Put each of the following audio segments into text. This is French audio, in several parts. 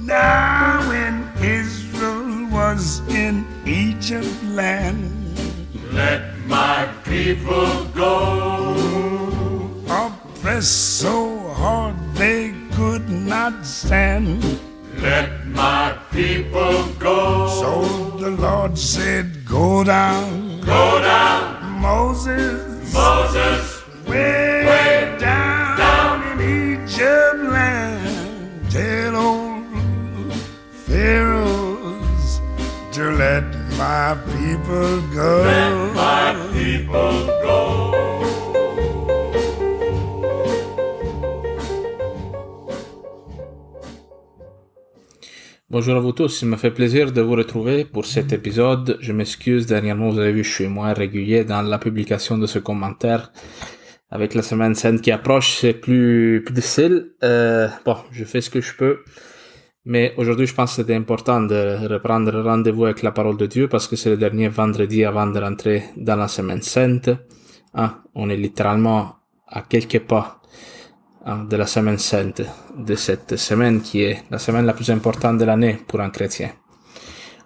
Now when Israel was in Egypt land, Let my people go. oppressed so hard they could not stand. Let my people go. So the Lord said, Go down, Go down, Moses, Moses, Bonjour à vous tous, il me fait plaisir de vous retrouver pour cet épisode. Je m'excuse, dernièrement vous avez vu, je suis moins régulier dans la publication de ce commentaire. Avec la semaine sainte qui approche, c'est plus, plus difficile. Euh, bon, je fais ce que je peux. Mais aujourd'hui, je pense que c'était important de reprendre rendez-vous avec la parole de Dieu parce que c'est le dernier vendredi avant de rentrer dans la semaine sainte. Hein, on est littéralement à quelques pas hein, de la semaine sainte, de cette semaine qui est la semaine la plus importante de l'année pour un chrétien.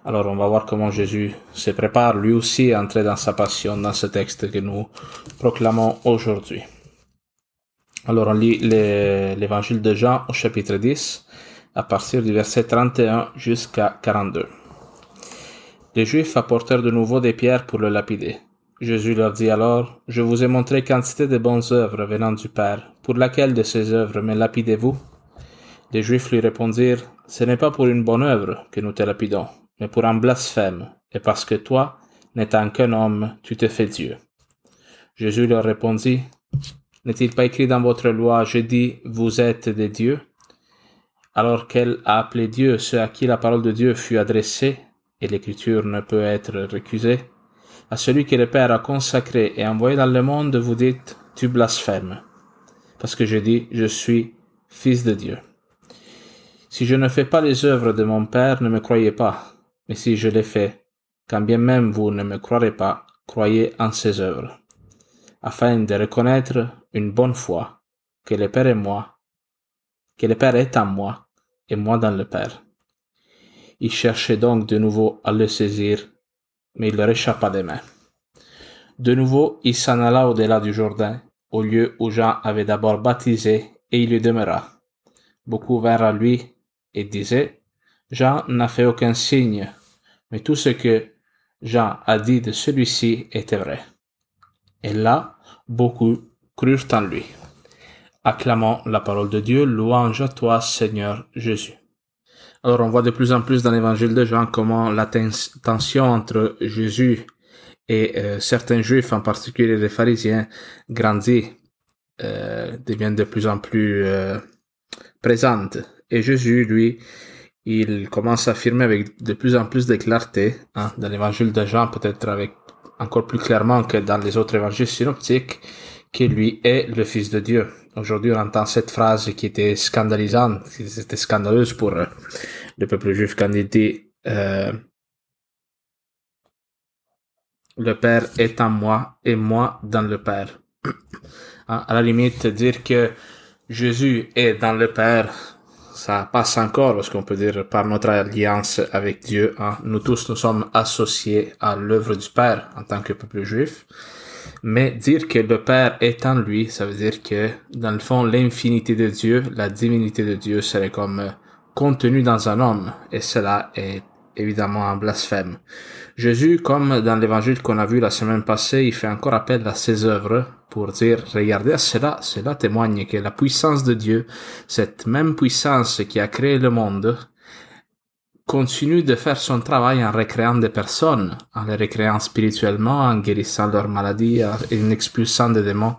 Alors on va voir comment Jésus se prépare lui aussi à entrer dans sa passion dans ce texte que nous proclamons aujourd'hui. Alors on lit le- l'évangile de Jean au chapitre 10 à partir du verset 31 jusqu'à 42. Les Juifs apportèrent de nouveau des pierres pour le lapider. Jésus leur dit alors, Je vous ai montré quantité de bonnes œuvres venant du Père. Pour laquelle de ces œuvres me lapidez-vous? Les Juifs lui répondirent, Ce n'est pas pour une bonne œuvre que nous te lapidons, mais pour un blasphème, et parce que toi, n'étant qu'un homme, tu te fais Dieu. Jésus leur répondit, N'est-il pas écrit dans votre loi, je dis, vous êtes des dieux? Alors qu'elle a appelé Dieu ceux à qui la parole de Dieu fut adressée, et l'écriture ne peut être récusée, à celui que le Père a consacré et envoyé dans le monde, vous dites, tu blasphèmes, parce que je dis, je suis fils de Dieu. Si je ne fais pas les œuvres de mon Père, ne me croyez pas, mais si je les fais, quand bien même vous ne me croirez pas, croyez en ses œuvres, afin de reconnaître une bonne fois que le Père est moi, que le Père est en moi, et moi dans le Père. Il cherchait donc de nouveau à le saisir, mais il leur échappa des mains. De nouveau, il s'en alla au-delà du Jourdain, au lieu où Jean avait d'abord baptisé, et il y demeura. Beaucoup vinrent à lui et disaient, Jean n'a fait aucun signe, mais tout ce que Jean a dit de celui-ci était vrai. Et là, beaucoup crurent en lui. Acclamons la parole de Dieu, louange à toi, Seigneur Jésus. Alors on voit de plus en plus dans l'évangile de Jean comment la tens- tension entre Jésus et euh, certains juifs, en particulier les pharisiens, grandit, euh, devient de plus en plus euh, présente. Et Jésus, lui, il commence à affirmer avec de plus en plus de clarté, hein, dans l'évangile de Jean, peut-être avec encore plus clairement que dans les autres évangiles synoptiques, que lui est le Fils de Dieu. Aujourd'hui, on entend cette phrase qui était scandalisante, qui était scandaleuse pour euh, le peuple juif quand il dit euh, Le Père est en moi et moi dans le Père. Hein, à la limite, dire que Jésus est dans le Père, ça passe encore parce qu'on peut dire par notre alliance avec Dieu, hein, nous tous nous sommes associés à l'œuvre du Père en tant que peuple juif. Mais dire que le Père est en lui, ça veut dire que, dans le fond, l'infinité de Dieu, la divinité de Dieu serait comme euh, contenue dans un homme. Et cela est évidemment un blasphème. Jésus, comme dans l'évangile qu'on a vu la semaine passée, il fait encore appel à ses œuvres pour dire, regardez cela, cela témoigne que la puissance de Dieu, cette même puissance qui a créé le monde, continue de faire son travail en récréant des personnes, en les récréant spirituellement, en guérissant leurs maladies, en expulsant des démons.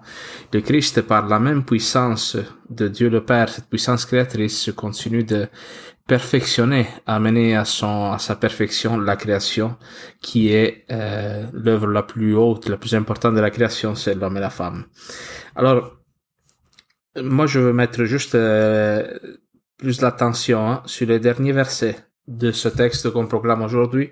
Le Christ, par la même puissance de Dieu le Père, cette puissance créatrice, continue de perfectionner, amener à son, à sa perfection la création, qui est euh, l'œuvre la plus haute, la plus importante de la création, c'est l'homme et la femme. Alors, moi, je veux mettre juste euh, plus l'attention hein, sur les derniers versets de ce texte qu'on proclame aujourd'hui,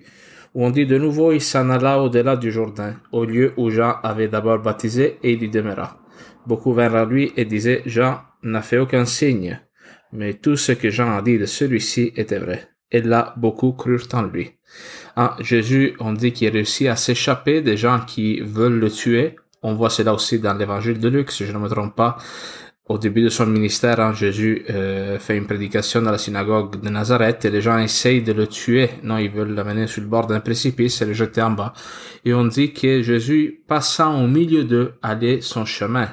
où on dit de nouveau, il s'en alla au-delà du Jourdain, au lieu où Jean avait d'abord baptisé, et il y demeura. Beaucoup vinrent à lui et disaient, Jean n'a fait aucun signe, mais tout ce que Jean a dit de celui-ci était vrai. Et là, beaucoup crurent en lui. Ah, Jésus, on dit qu'il a réussi à s'échapper des gens qui veulent le tuer. On voit cela aussi dans l'évangile de Luc, si je ne me trompe pas. Au début de son ministère, hein, Jésus euh, fait une prédication dans la synagogue de Nazareth et les gens essayent de le tuer. Non, ils veulent l'amener sur le bord d'un précipice et le jeter en bas. Et on dit que Jésus, passant au milieu d'eux, allait son chemin.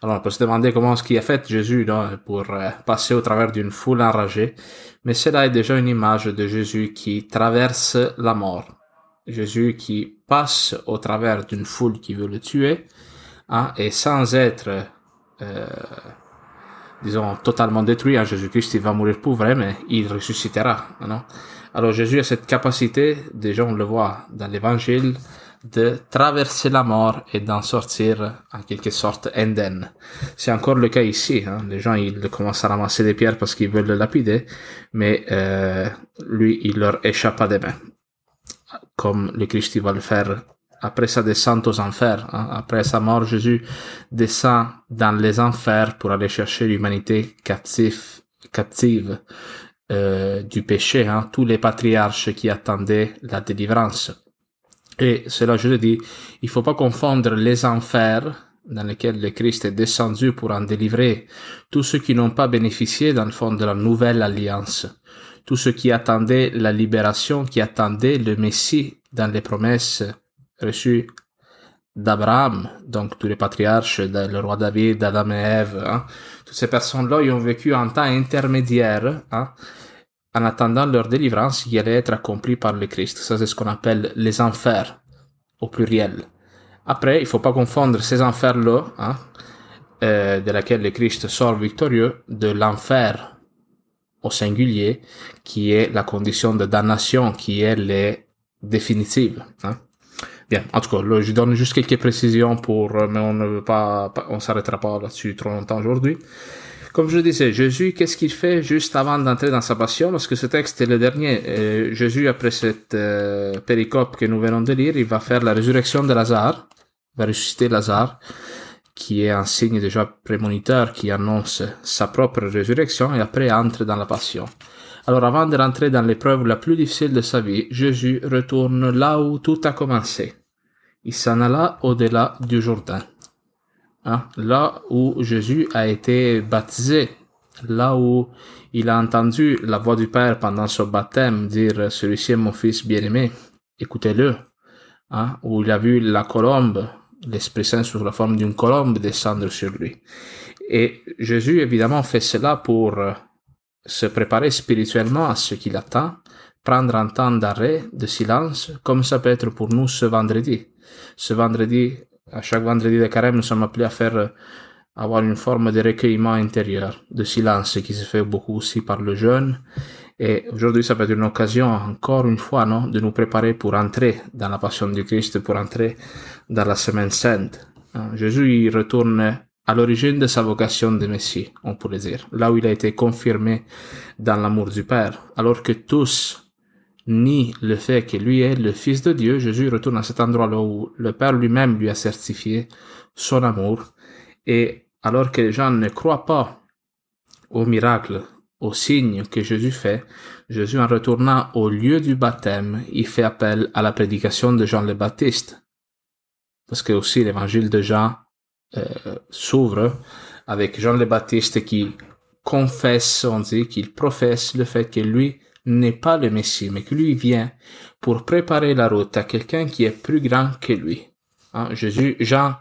Alors on peut se demander comment ce qu'il a fait Jésus là, pour euh, passer au travers d'une foule enragée, mais cela est déjà une image de Jésus qui traverse la mort. Jésus qui passe au travers d'une foule qui veut le tuer, hein, et sans être, disons, totalement détruit, hein, Jésus-Christ il va mourir pour vrai, mais il ressuscitera. Non Alors Jésus a cette capacité, déjà on le voit dans l'Évangile, de traverser la mort et d'en sortir en quelque sorte indemne. C'est encore le cas ici. Hein. Les gens ils commencent à ramasser des pierres parce qu'ils veulent le lapider, mais euh, lui il leur échappe à des mains, comme le Christ va le faire après sa descente aux enfers. Hein. Après sa mort, Jésus descend dans les enfers pour aller chercher l'humanité captive, captive euh, du péché, hein. tous les patriarches qui attendaient la délivrance. Et cela, je le dis, il faut pas confondre les enfers dans lesquels le Christ est descendu pour en délivrer tous ceux qui n'ont pas bénéficié dans le fond de la nouvelle alliance, tous ceux qui attendaient la libération, qui attendaient le Messie dans les promesses reçues d'Abraham, donc tous les patriarches, le roi David, Adam et Ève, hein. toutes ces personnes-là, ils ont vécu un temps intermédiaire, hein, en attendant leur délivrance qui allait être accomplie par le Christ. Ça, c'est ce qu'on appelle les enfers, au pluriel. Après, il faut pas confondre ces enfers-là, hein, euh, de laquelle le Christ sort victorieux, de l'enfer au singulier, qui est la condition de damnation, qui est les définitive. Bien, en tout cas, je donne juste quelques précisions pour, mais on ne veut pas, on s'arrêtera pas là-dessus trop longtemps aujourd'hui. Comme je disais, Jésus, qu'est-ce qu'il fait juste avant d'entrer dans sa passion? Parce que ce texte est le dernier. Euh, Jésus, après cette euh, péricope que nous venons de lire, il va faire la résurrection de Lazare, va ressusciter Lazare, qui est un signe déjà prémoniteur qui annonce sa propre résurrection, et après entre dans la passion. Alors avant de rentrer dans l'épreuve la plus difficile de sa vie, Jésus retourne là où tout a commencé. Il s'en alla au-delà du Jourdain. Hein, là où Jésus a été baptisé, là où il a entendu la voix du Père pendant son baptême dire celui-ci est mon fils bien-aimé, écoutez-le, hein, où il a vu la colombe, l'Esprit Saint sous la forme d'une colombe descendre sur lui. Et Jésus évidemment fait cela pour se préparer spirituellement à ce qu'il attend, prendre un temps d'arrêt, de silence, comme ça peut être pour nous ce vendredi. Ce vendredi, à chaque vendredi de carême, nous sommes appelés à faire euh, avoir une forme de recueillement intérieur, de silence, qui se fait beaucoup aussi par le jeûne. Et aujourd'hui, ça peut être une occasion, encore une fois, non, de nous préparer pour entrer dans la passion du Christ, pour entrer dans la semaine sainte. Hein, Jésus, il retourne à l'origine de sa vocation de Messie, on pourrait dire, là où il a été confirmé dans l'amour du Père, alors que tous ni le fait que lui est le Fils de Dieu, Jésus retourne à cet endroit-là où le Père lui-même lui a certifié son amour. Et alors que les gens ne croient pas au miracle, au signe que Jésus fait, Jésus en retournant au lieu du baptême, il fait appel à la prédication de Jean le Baptiste. Parce que aussi l'évangile de Jean euh, s'ouvre avec Jean le Baptiste qui confesse, on dit, qu'il professe le fait que lui n'est pas le Messie, mais que lui vient pour préparer la route à quelqu'un qui est plus grand que lui. Hein, Jésus, Jean,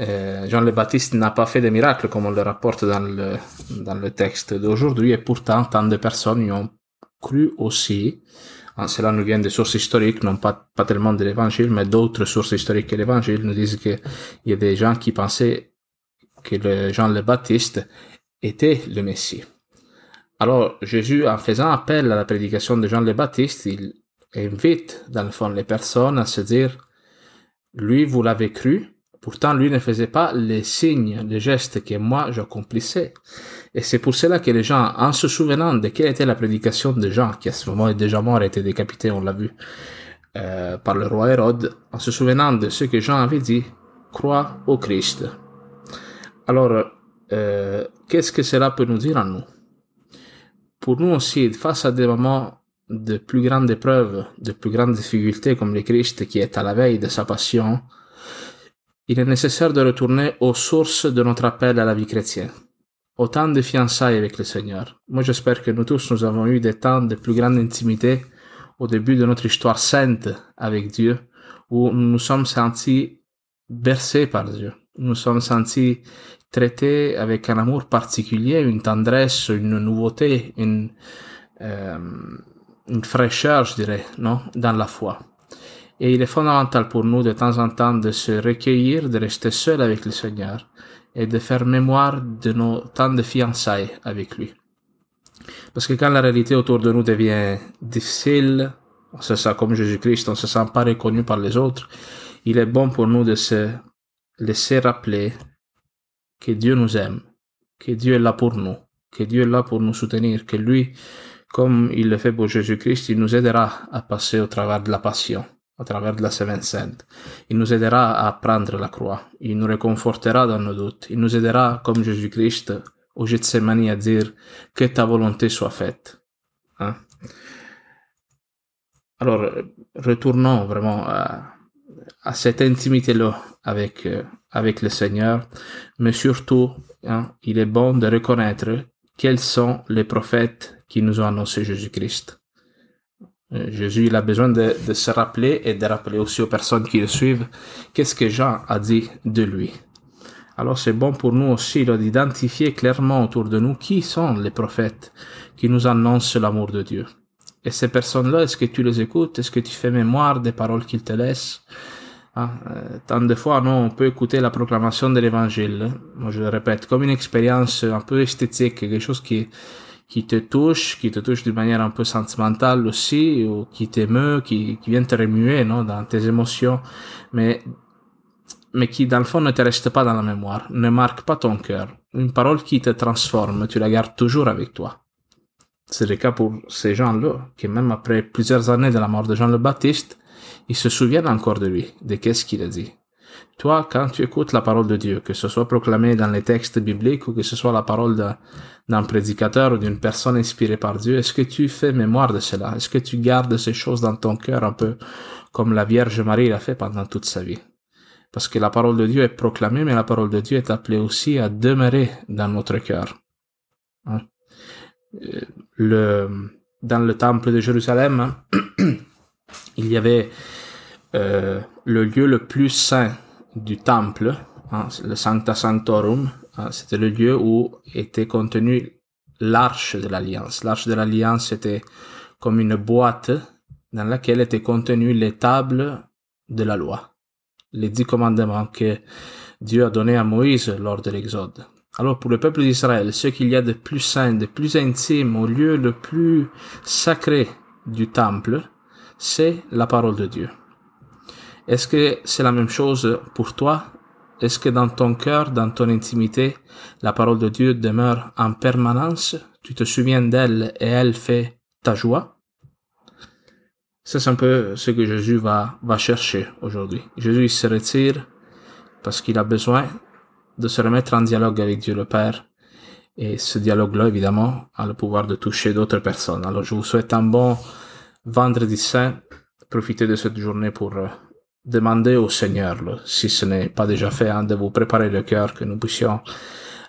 euh, Jean le Baptiste n'a pas fait de miracles comme on le rapporte dans le, dans le texte d'aujourd'hui, et pourtant tant de personnes y ont cru aussi. Hein, cela nous vient des sources historiques, non pas, pas tellement de l'évangile, mais d'autres sources historiques que l'évangile nous disent qu'il y a des gens qui pensaient que Jean le Baptiste était le Messie. Alors, Jésus, en faisant appel à la prédication de Jean le Baptiste, il invite, dans le fond, les personnes à se dire, lui, vous l'avez cru, pourtant lui ne faisait pas les signes, les gestes que moi j'accomplissais. Et c'est pour cela que les gens, en se souvenant de quelle était la prédication de Jean, qui à ce moment est déjà mort, a été décapité, on l'a vu, euh, par le roi Hérode, en se souvenant de ce que Jean avait dit, crois au Christ. Alors, euh, qu'est-ce que cela peut nous dire à nous? Pour nous aussi, face à des moments de plus grandes épreuves, de plus grandes difficultés comme le Christ qui est à la veille de sa passion, il est nécessaire de retourner aux sources de notre appel à la vie chrétienne, au temps de fiançailles avec le Seigneur. Moi, j'espère que nous tous, nous avons eu des temps de plus grande intimité au début de notre histoire sainte avec Dieu, où nous nous sommes sentis bercés par Dieu. Nous sommes sentis traités avec un amour particulier, une tendresse, une nouveauté, une, euh, une fraîcheur, je dirais, non, dans la foi. Et il est fondamental pour nous de temps en temps de se recueillir, de rester seul avec le Seigneur et de faire mémoire de nos temps de fiançailles avec lui. Parce que quand la réalité autour de nous devient difficile, on se sent comme Jésus-Christ, on se sent pas reconnu par les autres, il est bon pour nous de se laisser rappeler que Dieu nous aime, que Dieu est là pour nous, que Dieu est là pour nous soutenir, que lui, comme il le fait pour Jésus-Christ, il nous aidera à passer au travers de la passion à travers de la Semaine Sainte. Il nous aidera à prendre la croix. Il nous réconfortera dans nos doutes. Il nous aidera, comme Jésus-Christ, au Gethsemane à dire que ta volonté soit faite. Hein? Alors, retournons vraiment à, à cette intimité-là avec, euh, avec le Seigneur, mais surtout, hein, il est bon de reconnaître quels sont les prophètes qui nous ont annoncé Jésus-Christ. Euh, Jésus, il a besoin de, de, se rappeler et de rappeler aussi aux personnes qui le suivent qu'est-ce que Jean a dit de lui. Alors c'est bon pour nous aussi d'identifier clairement autour de nous qui sont les prophètes qui nous annoncent l'amour de Dieu. Et ces personnes-là, est-ce que tu les écoutes? Est-ce que tu fais mémoire des paroles qu'ils te laissent? Ah, euh, Tant de fois, non, on peut écouter la proclamation de l'Évangile. Moi, je le répète, comme une expérience un peu esthétique, quelque chose qui qui te touche, qui te touche d'une manière un peu sentimentale aussi, ou qui t'émeut, qui, qui vient te remuer, non, dans tes émotions, mais, mais qui, dans le fond, ne te reste pas dans la mémoire, ne marque pas ton cœur. Une parole qui te transforme, tu la gardes toujours avec toi. C'est le cas pour ces gens-là, qui même après plusieurs années de la mort de Jean le Baptiste, ils se souviennent encore de lui, de qu'est-ce qu'il a dit. Toi, quand tu écoutes la parole de Dieu, que ce soit proclamé dans les textes bibliques ou que ce soit la parole d'un prédicateur ou d'une personne inspirée par Dieu, est-ce que tu fais mémoire de cela? Est-ce que tu gardes ces choses dans ton cœur un peu comme la Vierge Marie l'a fait pendant toute sa vie? Parce que la parole de Dieu est proclamée, mais la parole de Dieu est appelée aussi à demeurer dans notre cœur. Hein? Euh, le, dans le temple de Jérusalem, hein, il y avait euh, le lieu le plus saint du temple, hein, le Sancta Sanctorum, hein, c'était le lieu où était contenue l'arche de l'alliance. L'arche de l'alliance était comme une boîte dans laquelle étaient contenues les tables de la loi, les dix commandements que Dieu a donnés à Moïse lors de l'Exode. Alors pour le peuple d'Israël, ce qu'il y a de plus saint, de plus intime, au lieu le plus sacré du temple, c'est la parole de Dieu. Est-ce que c'est la même chose pour toi? Est-ce que dans ton cœur, dans ton intimité, la parole de Dieu demeure en permanence? Tu te souviens d'elle et elle fait ta joie? C'est un peu ce que Jésus va, va chercher aujourd'hui. Jésus se retire parce qu'il a besoin de se remettre en dialogue avec Dieu le Père. Et ce dialogue-là, évidemment, a le pouvoir de toucher d'autres personnes. Alors je vous souhaite un bon vendredi saint. Profitez de cette journée pour euh, demandez au Seigneur, si ce n'est pas déjà fait, hein, de vous préparer le cœur, que nous puissions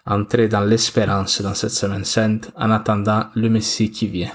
entrer dans l'espérance dans cette semaine sainte en attendant le Messie qui vient.